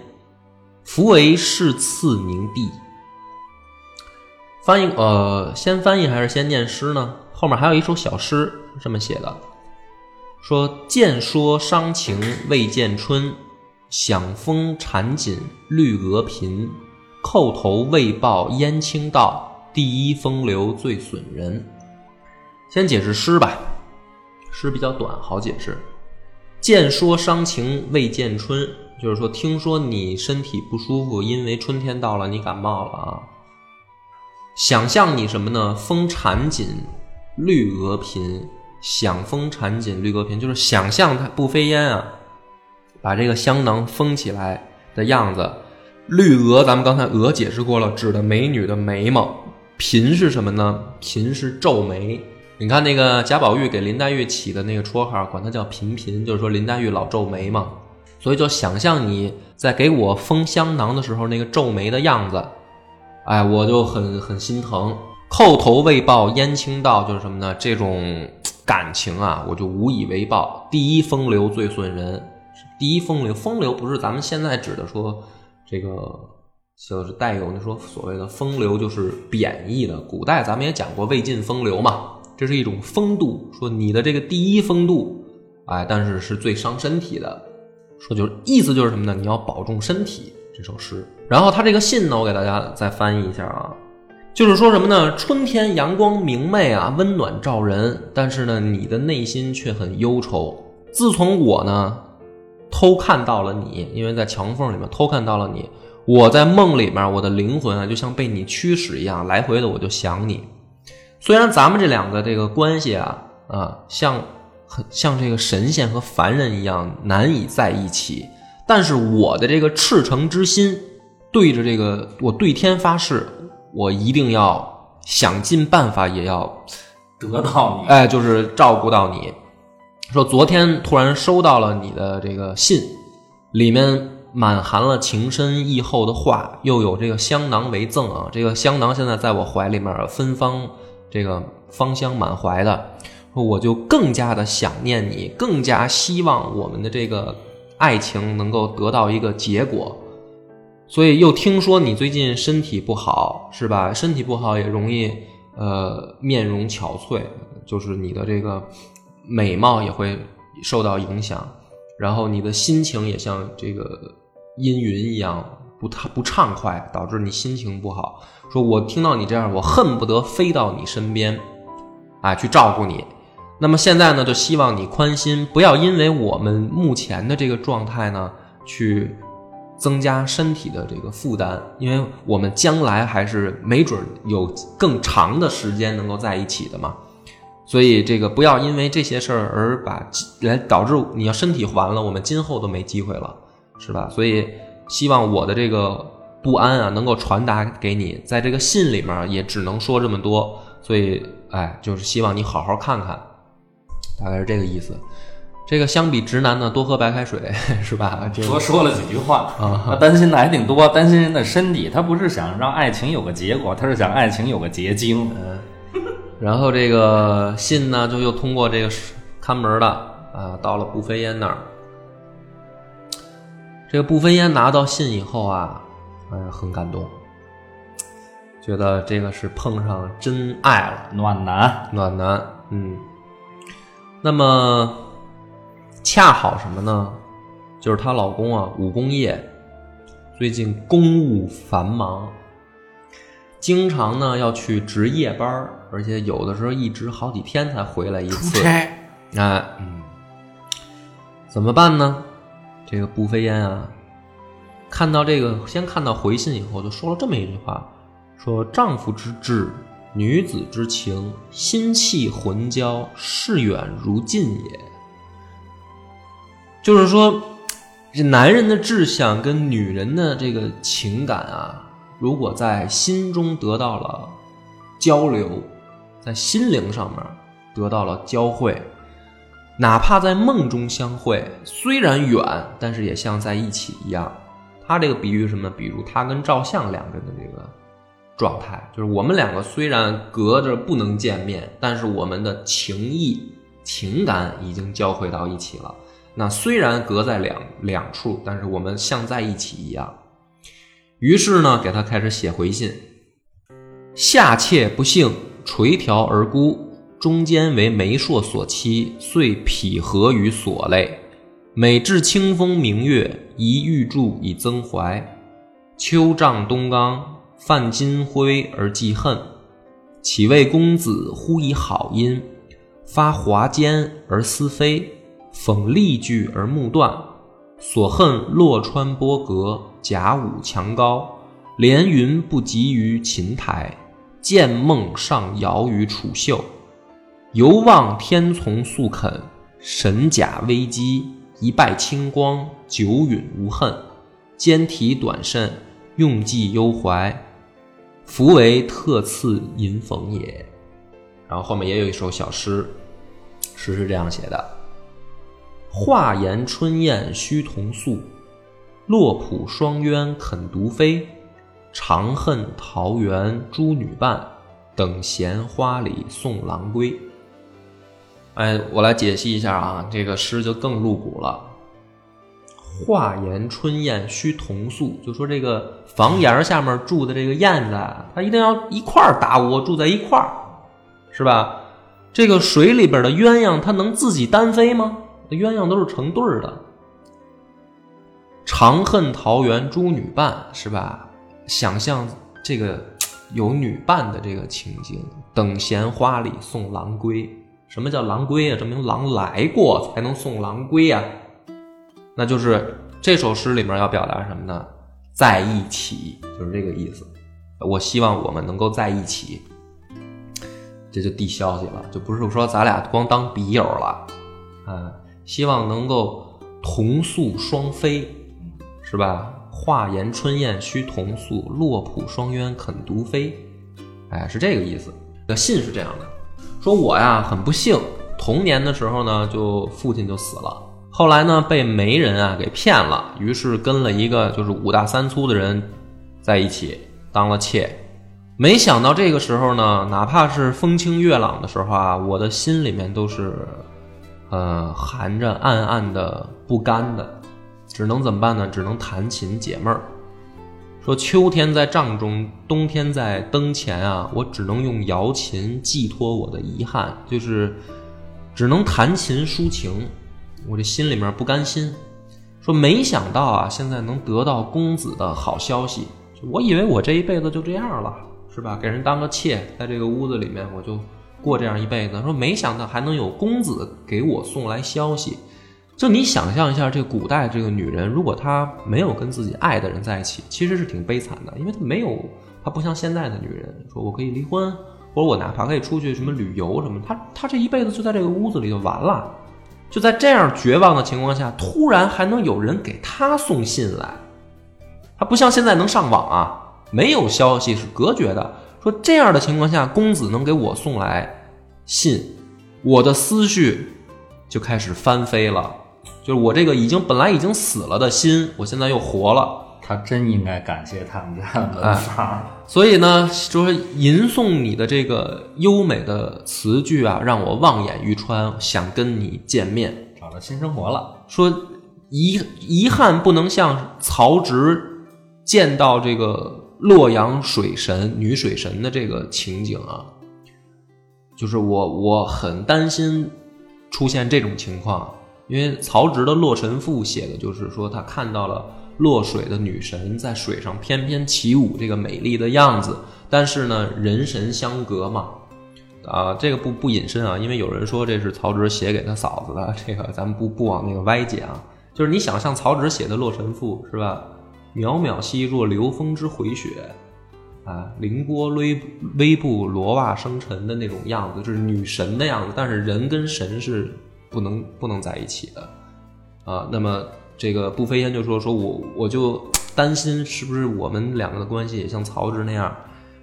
夫为是次凝碧。翻译呃，先翻译还是先念诗呢？后面还有一首小诗，这么写的：说见说伤情未见春。响风缠锦绿鹅频，叩头未报燕青道。第一风流最损人。先解释诗吧，诗比较短，好解释。见说伤情未见春，就是说听说你身体不舒服，因为春天到了，你感冒了啊。想象你什么呢？风缠锦绿鹅频，想风缠锦绿鹅频，就是想象它不飞烟啊。把这个香囊封起来的样子，绿额咱们刚才鹅解释过了，指的美女的眉毛。颦是什么呢？颦是皱眉。你看那个贾宝玉给林黛玉起的那个绰号，管她叫颦颦，就是说林黛玉老皱眉嘛。所以就想象你在给我封香囊的时候那个皱眉的样子，哎，我就很很心疼。叩头未报燕青道，就是什么呢？这种感情啊，我就无以为报。第一风流最损人。第一风流，风流不是咱们现在指的说这个，就是带有那说所谓的风流就是贬义的。古代咱们也讲过魏晋风流嘛，这是一种风度，说你的这个第一风度，哎，但是是最伤身体的。说就是意思就是什么呢？你要保重身体。这首诗，然后他这个信呢，我给大家再翻译一下啊，就是说什么呢？春天阳光明媚啊，温暖照人，但是呢，你的内心却很忧愁。自从我呢。偷看到了你，因为在墙缝里面偷看到了你。我在梦里面，我的灵魂啊，就像被你驱使一样，来回的我就想你。虽然咱们这两个这个关系啊啊，像很像这个神仙和凡人一样难以在一起，但是我的这个赤诚之心，对着这个我对天发誓，我一定要想尽办法也要得到你，哎，就是照顾到你。说昨天突然收到了你的这个信，里面满含了情深意厚的话，又有这个香囊为赠啊。这个香囊现在在我怀里面芬芳，这个芳香满怀的，说我就更加的想念你，更加希望我们的这个爱情能够得到一个结果。所以又听说你最近身体不好，是吧？身体不好也容易呃面容憔悴，就是你的这个。美貌也会受到影响，然后你的心情也像这个阴云一样不畅不畅快，导致你心情不好。说我听到你这样，我恨不得飞到你身边，啊，去照顾你。那么现在呢，就希望你宽心，不要因为我们目前的这个状态呢，去增加身体的这个负担，因为我们将来还是没准有更长的时间能够在一起的嘛。所以这个不要因为这些事儿而把来导致你要身体完了，我们今后都没机会了，是吧？所以希望我的这个不安啊能够传达给你，在这个信里面也只能说这么多。所以哎，就是希望你好好看看，大概是这个意思。这个相比直男呢，多喝白开水 是吧？多说了几句话啊，他担心的还挺多，担心人的身体。他不是想让爱情有个结果，他是想爱情有个结晶。嗯。然后这个信呢，就又通过这个看门的啊，到了步飞烟那儿。这个步飞烟拿到信以后啊，哎呀，很感动，觉得这个是碰上真爱了，暖男，暖男，嗯。那么恰好什么呢？就是她老公啊，武功业最近公务繁忙。经常呢要去值夜班儿，而且有的时候一值好几天才回来一次。差，哎，怎么办呢？这个步飞烟啊，看到这个，先看到回信以后，就说了这么一句话：说丈夫之志，女子之情，心气魂交，视远如近也。就是说，这男人的志向跟女人的这个情感啊，如果在心中得到了交流，在心灵上面得到了交汇，哪怕在梦中相会，虽然远，但是也像在一起一样。他这个比喻什么？比如他跟赵相两个人的这个状态，就是我们两个虽然隔着不能见面，但是我们的情谊、情感已经交汇到一起了。那虽然隔在两两处，但是我们像在一起一样。于是呢，给他开始写回信。下妾不幸垂髫而孤，中间为媒妁所欺，遂匹合于所累。每至清风明月，一玉柱以增怀。秋瘴冬冈，泛金辉而记恨。岂为公子忽以好音，发华间而思非。讽例句而目断，所恨洛川波阁，甲午墙高，连云不及于琴台，见梦上遥于楚秀。犹望天从速肯，神甲危机，一败清光，久允无恨。兼体短甚，用计忧怀，夫为特赐银逢也。然后后面也有一首小诗，诗是这样写的。画檐春燕须同宿，落浦双鸳肯独飞。长恨桃源诸女伴，等闲花里送郎归。哎，我来解析一下啊，这个诗就更露骨了。画檐春燕须同宿，就说这个房檐下面住的这个燕子，它一定要一块儿搭窝，住在一块儿，是吧？这个水里边的鸳鸯，它能自己单飞吗？鸳鸯都是成对儿的，长恨桃源诸女伴，是吧？想象这个有女伴的这个情景，等闲花里送郎归。什么叫郎归啊？证明郎来过才能送郎归啊。那就是这首诗里面要表达什么呢？在一起，就是这个意思。我希望我们能够在一起，这就递消息了，就不是说咱俩光当笔友了，啊。希望能够同宿双飞，是吧？画檐春燕须同宿，落浦双鸢肯独飞。哎，是这个意思。的信是这样的：说我呀很不幸，童年的时候呢就父亲就死了，后来呢被媒人啊给骗了，于是跟了一个就是五大三粗的人在一起当了妾。没想到这个时候呢，哪怕是风清月朗的时候啊，我的心里面都是。呃，含着暗暗的不甘的，只能怎么办呢？只能弹琴解闷儿。说秋天在帐中，冬天在灯前啊，我只能用瑶琴寄托我的遗憾，就是只能弹琴抒情。我这心里面不甘心。说没想到啊，现在能得到公子的好消息，我以为我这一辈子就这样了，是吧？给人当个妾，在这个屋子里面，我就。过这样一辈子，说没想到还能有公子给我送来消息，就你想象一下，这古代这个女人，如果她没有跟自己爱的人在一起，其实是挺悲惨的，因为她没有，她不像现在的女人，说我可以离婚，或者我哪怕可以出去什么旅游什么，她她这一辈子就在这个屋子里就完了，就在这样绝望的情况下，突然还能有人给他送信来，他不像现在能上网啊，没有消息是隔绝的。说这样的情况下，公子能给我送来信，我的思绪就开始翻飞了。就是我这个已经本来已经死了的心，我现在又活了。他真应该感谢他们家门房。所以呢，就是吟诵你的这个优美的词句啊，让我望眼欲穿，想跟你见面，找到新生活了。说遗遗憾不能像曹植见到这个。洛阳水神女水神的这个情景啊，就是我我很担心出现这种情况，因为曹植的《洛神赋》写的就是说他看到了落水的女神在水上翩翩起舞，这个美丽的样子。但是呢，人神相隔嘛，啊，这个不不隐身啊，因为有人说这是曹植写给他嫂子的，这个咱们不不往那个歪解啊。就是你想象曹植写的《洛神赋》是吧？渺渺兮若流风之回雪，啊，凌波微微步，罗袜生尘的那种样子，就是女神的样子。但是人跟神是不能不能在一起的，啊，那么这个步飞烟就说说我我就担心是不是我们两个的关系也像曹植那样。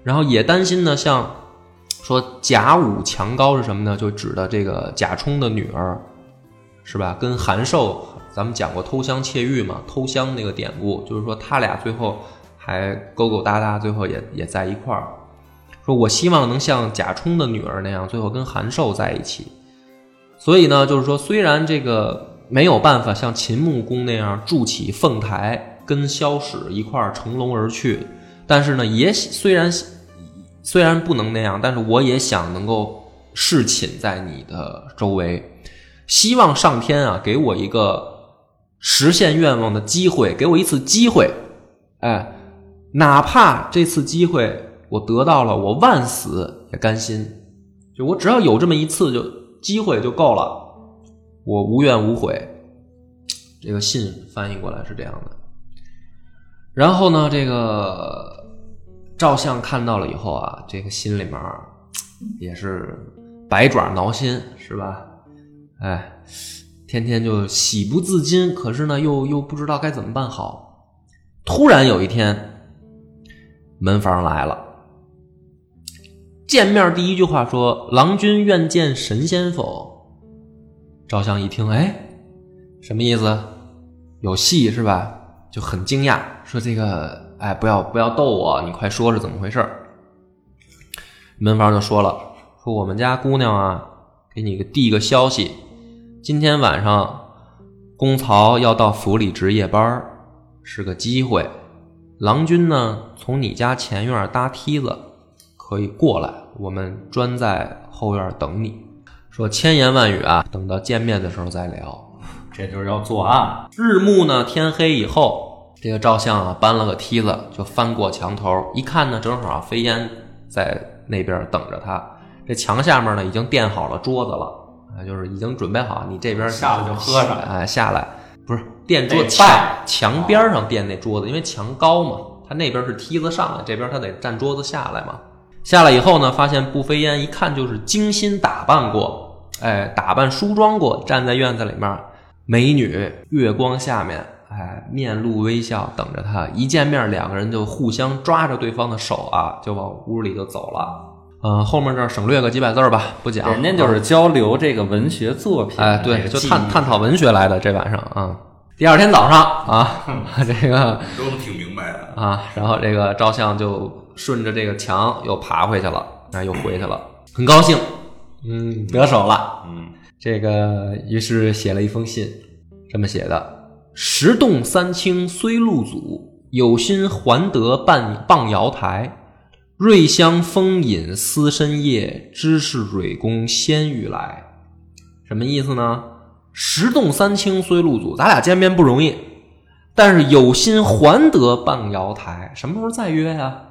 然后也担心呢，像说贾武强高是什么呢？就指的这个贾充的女儿，是吧？跟韩寿，咱们讲过偷香窃玉嘛，偷香那个典故，就是说他俩最后还勾勾搭搭，最后也也在一块儿。说我希望能像贾充的女儿那样，最后跟韩寿在一起。所以呢，就是说虽然这个没有办法像秦穆公那样筑起凤台，跟萧史一块乘龙而去。但是呢，也虽然虽然不能那样，但是我也想能够侍寝在你的周围，希望上天啊给我一个实现愿望的机会，给我一次机会，哎，哪怕这次机会我得到了，我万死也甘心，就我只要有这么一次就机会就够了，我无怨无悔。这个信翻译过来是这样的，然后呢，这个。赵相看到了以后啊，这个心里面也是百爪挠心，是吧？哎，天天就喜不自禁，可是呢，又又不知道该怎么办好。突然有一天，门房来了，见面第一句话说：“郎君愿见神仙否？”赵相一听，哎，什么意思？有戏是吧？就很惊讶，说这个。哎，不要不要逗我！你快说是怎么回事门房就说了，说我们家姑娘啊，给你个递个消息，今天晚上公曹要到府里值夜班，是个机会。郎君呢，从你家前院搭梯子可以过来，我们专在后院等你。说千言万语啊，等到见面的时候再聊。这就是要作案。日暮呢，天黑以后。这个赵相啊，搬了个梯子就翻过墙头，一看呢，正好飞烟在那边等着他。这墙下面呢，已经垫好了桌子了，啊，就是已经准备好，你这边下来就喝上，哎，下来不是垫桌墙墙边上垫那桌子，因为墙高嘛，他那边是梯子上来，这边他得站桌子下来嘛。下来以后呢，发现步飞烟一看就是精心打扮过，哎，打扮梳妆过，站在院子里面，美女月光下面。哎，面露微笑，等着他。一见面，两个人就互相抓着对方的手啊，就往屋里就走了。嗯，后面这省略个几百字吧，不讲。人家就是交流这个文学作品，哎，对，就探探讨文学来的。这晚上啊，第二天早上啊，这个都挺明白的啊。然后这个照相就顺着这个墙又爬回去了，啊，又回去了，很高兴，嗯，得手了，嗯，这个于是写了一封信，这么写的。石洞三清虽路阻，有心还得半傍瑶台。瑞香风饮思深夜，知是蕊宫仙欲来。什么意思呢？石洞三清虽路阻，咱俩见面不容易，但是有心还得傍瑶台。什么时候再约呀？啊！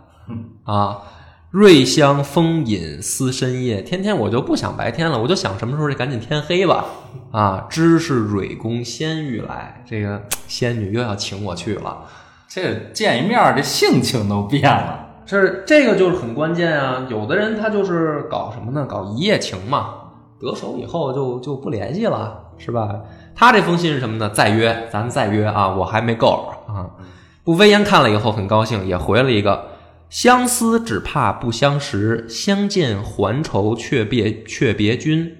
瑞香风饮思深夜，天天我就不想白天了，我就想什么时候赶紧天黑吧。啊，知是蕊宫仙欲来，这个仙女又要请我去了。这见一面，这性情都变了。是这个就是很关键啊。有的人他就是搞什么呢？搞一夜情嘛，得手以后就就不联系了，是吧？他这封信是什么呢？再约，咱再约啊！我还没够啊。步飞烟看了以后很高兴，也回了一个。相思只怕不相识，相见还愁却别却别君。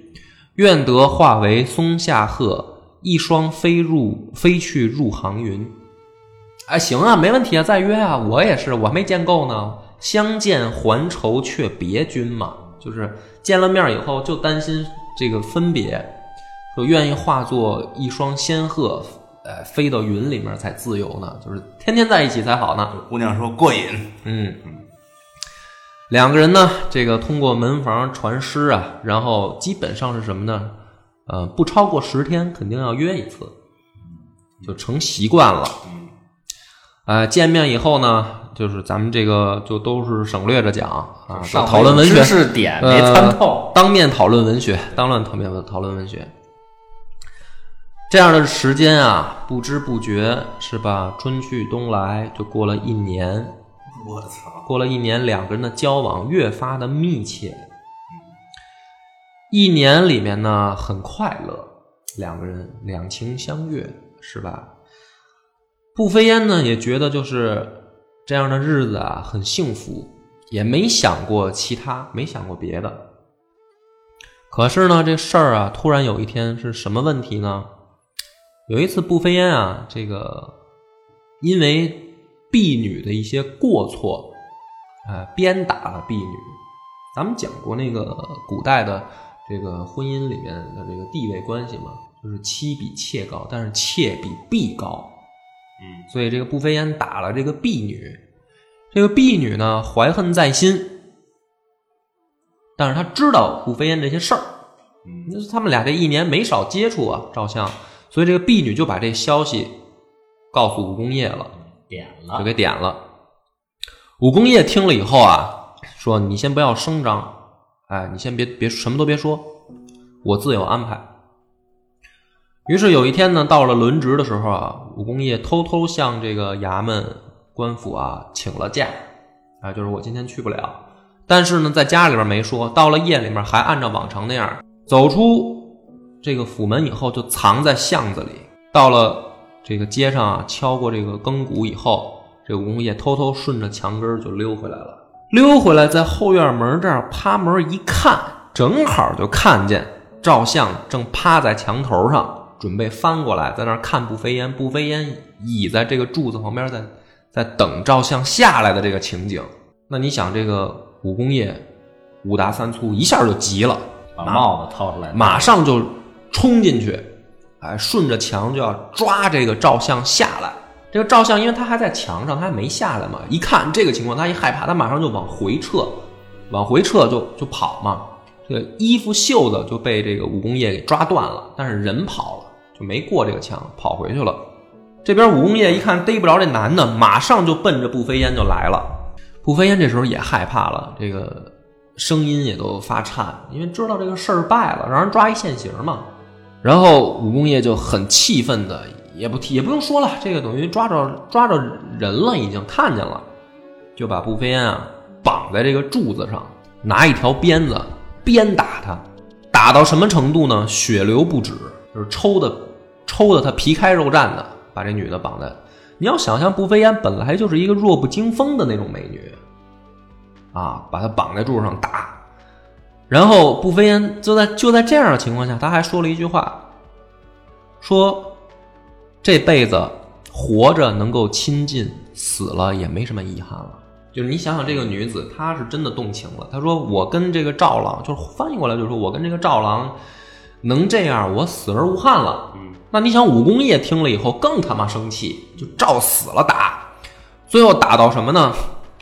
愿得化为松下鹤，一双飞入飞去入行云。哎，行啊，没问题啊，再约啊！我也是，我还没见够呢。相见还愁却别君嘛，就是见了面以后就担心这个分别，说愿意化作一双仙鹤。呃，飞到云里面才自由呢，就是天天在一起才好呢。姑娘说过瘾，嗯嗯。两个人呢，这个通过门房传诗啊，然后基本上是什么呢？呃，不超过十天，肯定要约一次，就成习惯了。呃，见面以后呢，就是咱们这个就都是省略着讲啊，上讨论文学知，识点没呃参透，当面讨论文学，当面讨面讨论文学。这样的时间啊，不知不觉是吧？春去冬来，就过了一年。我操！过了一年，两个人的交往越发的密切。一年里面呢，很快乐，两个人两情相悦，是吧？步飞烟呢，也觉得就是这样的日子啊，很幸福，也没想过其他，没想过别的。可是呢，这事儿啊，突然有一天是什么问题呢？有一次，步飞烟啊，这个因为婢女的一些过错，啊、鞭打了婢女。咱们讲过那个古代的这个婚姻里面的这个地位关系嘛，就是妻比妾高，但是妾比婢高。嗯，所以这个步飞烟打了这个婢女，这个婢女呢怀恨在心，但是她知道步飞烟这些事儿，嗯那是他们俩这一年没少接触啊，照相，所以这个婢女就把这消息告诉武功业了。点了就，给点了。武功业听了以后啊，说：“你先不要声张，哎，你先别别什么都别说，我自有安排。”于是有一天呢，到了轮值的时候啊，武功业偷偷向这个衙门官府啊请了假，啊，就是我今天去不了。但是呢，在家里边没说，到了夜里面还按照往常那样走出这个府门以后，就藏在巷子里。到了这个街上啊，敲过这个更鼓以后，这个武功业偷偷顺着墙根就溜回来了。溜回来，在后院门这儿趴门一看，正好就看见赵相正趴在墙头上，准备翻过来，在那儿看步飞烟。步飞烟倚在这个柱子旁边，在在等赵相下来的这个情景。那你想，这个武功业五大三粗，一下就急了，把帽子掏出来，马上就冲进去，哎，顺着墙就要抓这个赵相下来。这个赵相因为他还在墙上，他还没下来嘛，一看这个情况，他一害怕，他马上就往回撤，往回撤就就跑嘛。这个衣服袖子就被这个武功业给抓断了，但是人跑了，就没过这个墙，跑回去了。这边武功业一看逮不着这男的，马上就奔着步飞烟就来了。步飞烟这时候也害怕了，这个声音也都发颤，因为知道这个事儿败了，让人抓一现行嘛。然后武功业就很气愤的，也不提也不用说了，这个等于抓着抓着人了，已经看见了，就把步飞烟啊绑在这个柱子上，拿一条鞭子鞭打他，打到什么程度呢？血流不止，就是抽的抽的他皮开肉绽的，把这女的绑在。你要想象，步飞烟本来就是一个弱不禁风的那种美女，啊，把她绑在柱子上打，然后步飞烟就在就在这样的情况下，他还说了一句话，说这辈子活着能够亲近，死了也没什么遗憾了。就是你想想，这个女子她是真的动情了。她说：“我跟这个赵郎，就是翻译过来就是说我跟这个赵郎能这样，我死而无憾了。”嗯，那你想，武功业听了以后更他妈生气，就照死了打，最后打到什么呢？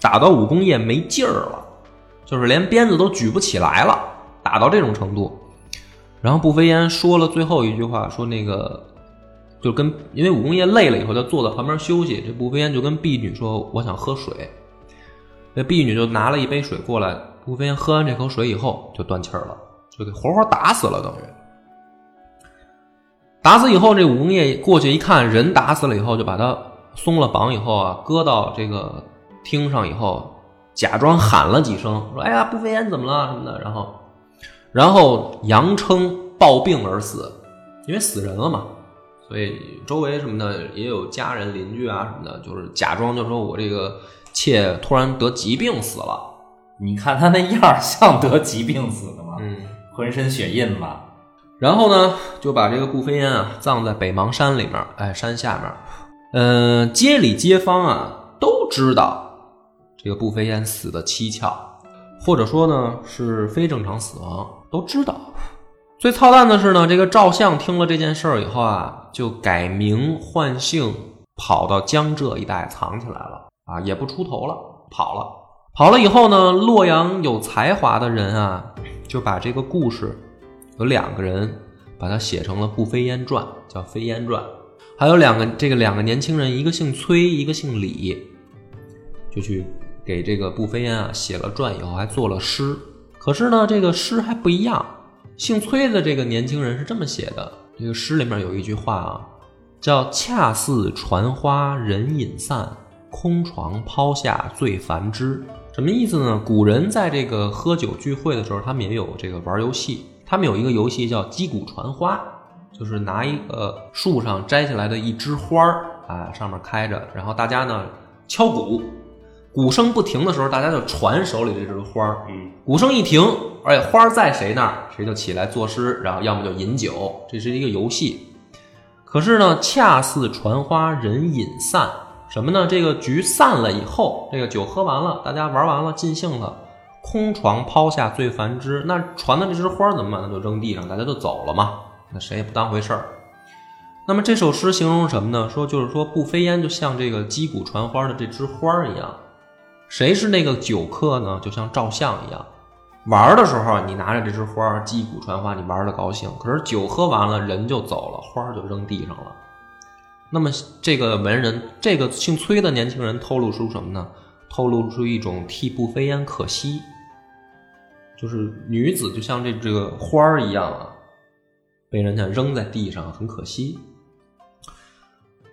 打到武功业没劲儿了，就是连鞭子都举不起来了，打到这种程度。然后步飞烟说了最后一句话，说那个就跟因为武功业累了以后，就坐在旁边休息。这步飞烟就跟婢女说：“我想喝水。”这婢女就拿了一杯水过来，步飞烟喝完这口水以后就断气了，就给活活打死了，等于。打死以后，这武功业过去一看，人打死了以后，就把他松了绑以后啊，搁到这个厅上以后，假装喊了几声，说：“哎呀，步飞烟怎么了？”什么的，然后，然后杨称暴病而死，因为死人了嘛，所以周围什么的也有家人、邻居啊什么的，就是假装就说我这个妾突然得疾病死了，你看他那样儿像得疾病死的吗？嗯，浑身血印子，然后呢，就把这个顾飞烟啊葬在北邙山里面，哎，山下面。嗯、街里街坊啊都知道这个步飞烟死的蹊跷，或者说呢是非正常死亡，都知道。最操蛋的是呢，这个赵相听了这件事儿以后啊，就改名换姓，跑到江浙一带藏起来了啊，也不出头了，跑了。跑了以后呢，洛阳有才华的人啊，就把这个故事有两个人把它写成了《步飞烟传》，叫《飞烟传》。还有两个这个两个年轻人，一个姓崔，一个姓李，就去给这个步飞烟啊写了传，以后还做了诗。可是呢，这个诗还不一样。姓崔的这个年轻人是这么写的，这个诗里面有一句话啊，叫“恰似传花人隐散，空床抛下最烦之”。什么意思呢？古人在这个喝酒聚会的时候，他们也有这个玩游戏，他们有一个游戏叫击鼓传花。就是拿一个树上摘下来的一枝花儿，啊，上面开着，然后大家呢敲鼓，鼓声不停的时候，大家就传手里这枝花儿。嗯，鼓声一停，而且花儿在谁那儿，谁就起来作诗，然后要么就饮酒，这是一个游戏。可是呢，恰似传花人饮散，什么呢？这个局散了以后，这个酒喝完了，大家玩完了尽兴了，空床抛下醉繁枝，那传的这枝花怎么办？那就扔地上，大家就走了嘛。那谁也不当回事儿。那么这首诗形容什么呢？说就是说，不飞烟就像这个击鼓传花的这枝花一样。谁是那个酒客呢？就像照相一样，玩的时候你拿着这枝花击鼓传花，你玩的高兴。可是酒喝完了，人就走了，花就扔地上了。那么这个文人，这个姓崔的年轻人透露出什么呢？透露出一种替步飞烟可惜，就是女子就像这这个花儿一样啊。被人家扔在地上，很可惜。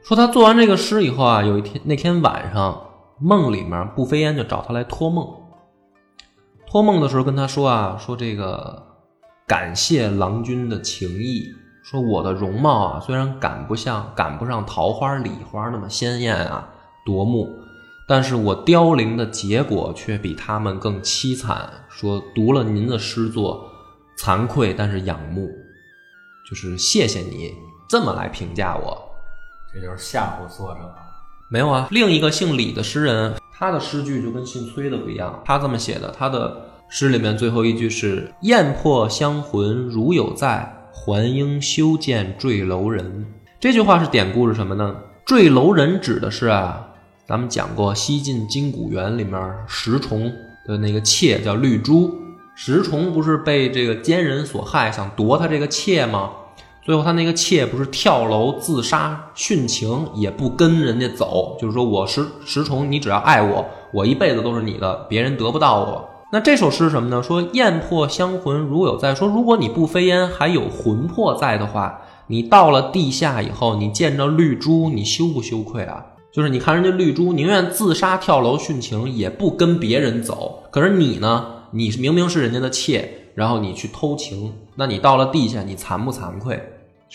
说他做完这个诗以后啊，有一天那天晚上梦里面，步飞烟就找他来托梦。托梦的时候跟他说啊，说这个感谢郎君的情谊，说我的容貌啊虽然赶不上赶不上桃花李花那么鲜艳啊夺目，但是我凋零的结果却比他们更凄惨。说读了您的诗作，惭愧但是仰慕。就是谢谢你这么来评价我，这就是吓唬作者。没有啊，另一个姓李的诗人，他的诗句就跟姓崔的不一样。他这么写的，他的诗里面最后一句是“雁破香魂如有在，还应修建坠楼人”。这句话是典故是什么呢？坠楼人指的是啊，咱们讲过西晋金谷园里面石崇的那个妾叫绿珠。石崇不是被这个奸人所害，想夺他这个妾吗？最后他那个妾不是跳楼自杀殉情，也不跟人家走，就是说我石石崇，你只要爱我，我一辈子都是你的，别人得不到我。那这首诗是什么呢？说雁魄香魂如有在，说如果你不飞烟还有魂魄在的话，你到了地下以后，你见着绿珠，你羞不羞愧啊？就是你看人家绿珠宁愿自杀跳楼殉情，也不跟别人走，可是你呢？你是明明是人家的妾，然后你去偷情，那你到了地下，你惭不惭愧？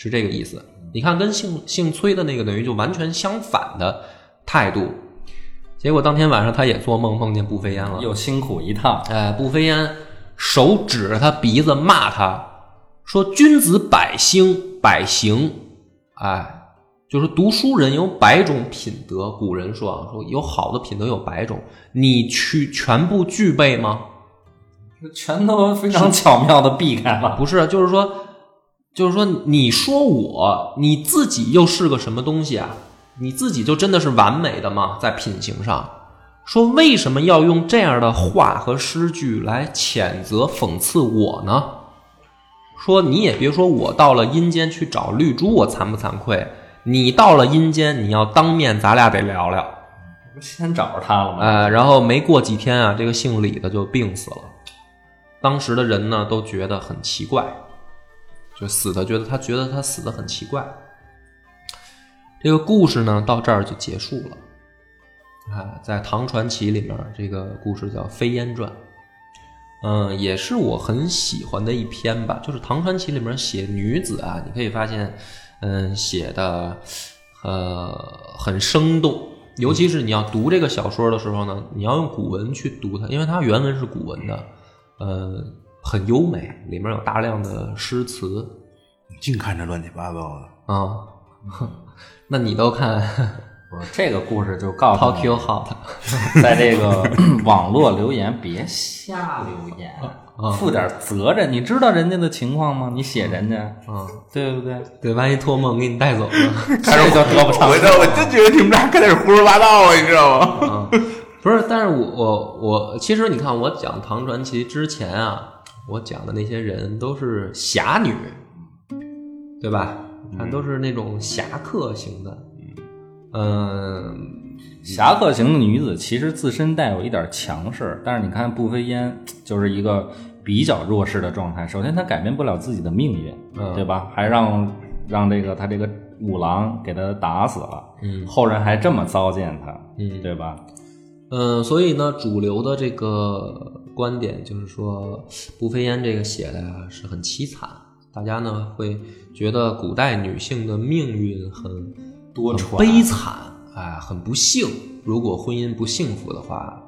是这个意思。你看，跟姓姓崔的那个等于就完全相反的态度。结果当天晚上，他也做梦，梦见步飞烟了，又辛苦一趟。哎，步飞烟手指着他鼻子骂他，说：“君子百兴百行，哎，就是读书人有百种品德。古人说啊，说有好的品德有百种，你去全部具备吗？”全都非常巧妙的避开了，不是，就是说，就是说，你说我你自己又是个什么东西啊？你自己就真的是完美的吗？在品行上，说为什么要用这样的话和诗句来谴责讽刺我呢？说你也别说我到了阴间去找绿珠，我惭不惭愧？你到了阴间，你要当面，咱俩得聊聊。不先找着他了吗？哎，然后没过几天啊，这个姓李的就病死了。当时的人呢都觉得很奇怪，就死的觉得他觉得他死的很奇怪。这个故事呢到这儿就结束了。啊，在唐传奇里面，这个故事叫《飞烟传》，嗯，也是我很喜欢的一篇吧。就是唐传奇里面写女子啊，你可以发现，嗯，写的呃很生动。尤其是你要读这个小说的时候呢，你要用古文去读它，因为它原文是古文的。呃，很优美，里面有大量的诗词，净看这乱七八糟的啊。那你都看？不是这个故事就告诉你，hot，在这个 网络留言别瞎留言，负点责任。你知道人家的情况吗？你写人家，嗯，对不对？对，万一托梦给你带走了，这就得不偿失。我真觉得你们俩开始胡说八道了，你知道吗？不是，但是我我我，其实你看，我讲唐传奇之前啊，我讲的那些人都是侠女，对吧？看都是那种侠客型的，嗯，侠客型的女子其实自身带有一点强势，但是你看步飞烟就是一个比较弱势的状态。首先，她改变不了自己的命运，嗯对吧？还让让这个他这个五郎给他打死了，嗯后人还这么糟践他，嗯对吧？嗯，所以呢，主流的这个观点就是说，不飞烟这个写的呀是很凄惨，大家呢会觉得古代女性的命运很很多舛悲惨，哎，很不幸。如果婚姻不幸福的话，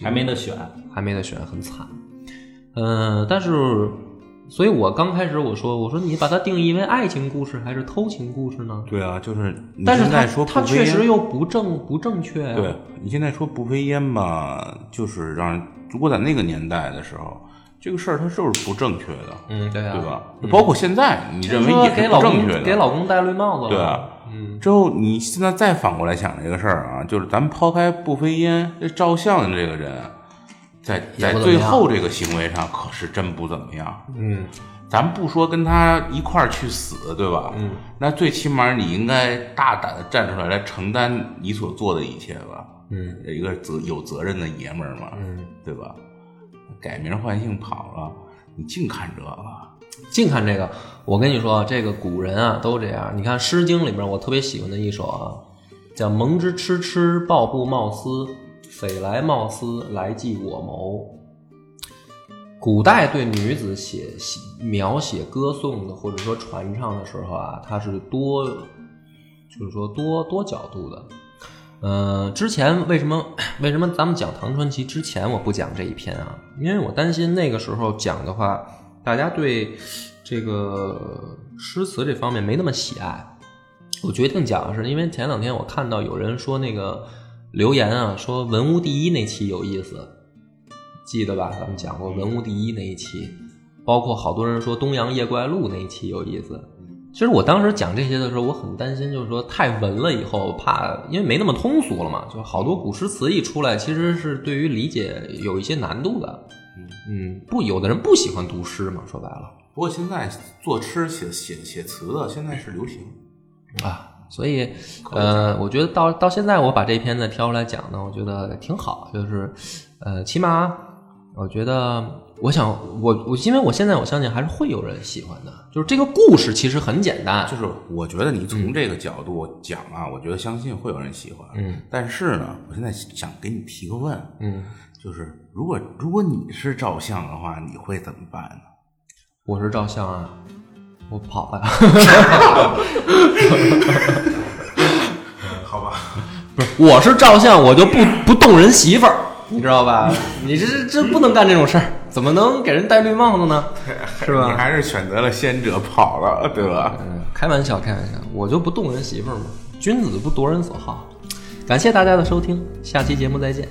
还没得选，还没得选，很惨。嗯，但是，所以我刚开始我说，我说你把它定义为爱情故事还是偷情故事呢？对啊，就是你但是它现在说它不飞烟确实又不正不正确呀、对你现在说不飞烟吧，就是让人如果在那个年代的时候，这个事儿它就是不正确的，嗯，对啊，对吧？包括现在你认为也是不正确的，给老公戴绿帽子了，对啊。嗯，之后你现在再反过来想这个事儿啊，就是咱们抛开不飞烟这照相的这个人，在在最后这个行为上可是真不怎么样。嗯咱不说跟他一块儿去死，对吧？嗯，那最起码你应该大胆的站出来，来承担你所做的一切吧。嗯，一个责有责任的爷们儿嘛，嗯，对吧？改名换姓跑了，你净看这个，净看这个，我跟你说，这个古人啊都这样。你看《诗经》里面，我特别喜欢的一首啊，叫“蒙之痴痴，抱布贸丝，匪来贸丝，来计我谋”。古代对女子写写描写、歌颂的，或者说传唱的时候啊，它是多，就是说多多角度的。嗯、之前为什么为什么咱们讲唐传奇之前我不讲这一篇啊？因为我担心那个时候讲的话，大家对这个诗词这方面没那么喜爱。我决定讲的是，因为前两天我看到有人说那个留言啊，说文无第一那期有意思，记得吧？咱们讲过文无第一那一期，包括好多人说东洋夜怪录那一期有意思。其实我当时讲这些的时候，我很担心，就是说太文了以后，怕因为没那么通俗了嘛，就好多古诗词一出来，其实是对于理解有一些难度的。嗯，不，有的人不喜欢读诗嘛，说白了。不过现在做诗写写写词的现在是流行，啊，所以呃，我觉得到到现在我把这篇呢挑出来讲呢，我觉得挺好，就是呃，起码我觉得，我想我我因为我现在我相信还是会有人喜欢的，就是这个故事其实很简单，就是我觉得你从这个角度讲啊，我觉得相信会有人喜欢。嗯，但是呢，我现在想给你提个问，嗯，就是如果如果你是照相的话，你会怎么办呢？我是照相啊，我跑了。好吧，不是，我是照相，我就不不动人媳妇儿，你知道吧？你这这这不能干这种事儿，怎么能给人戴绿帽子呢？是吧你还是选择了先者跑了，对吧？嗯，开玩笑，开玩笑，我就不动人媳妇儿嘛，君子不夺人所好。感谢大家的收听，下期节目再见。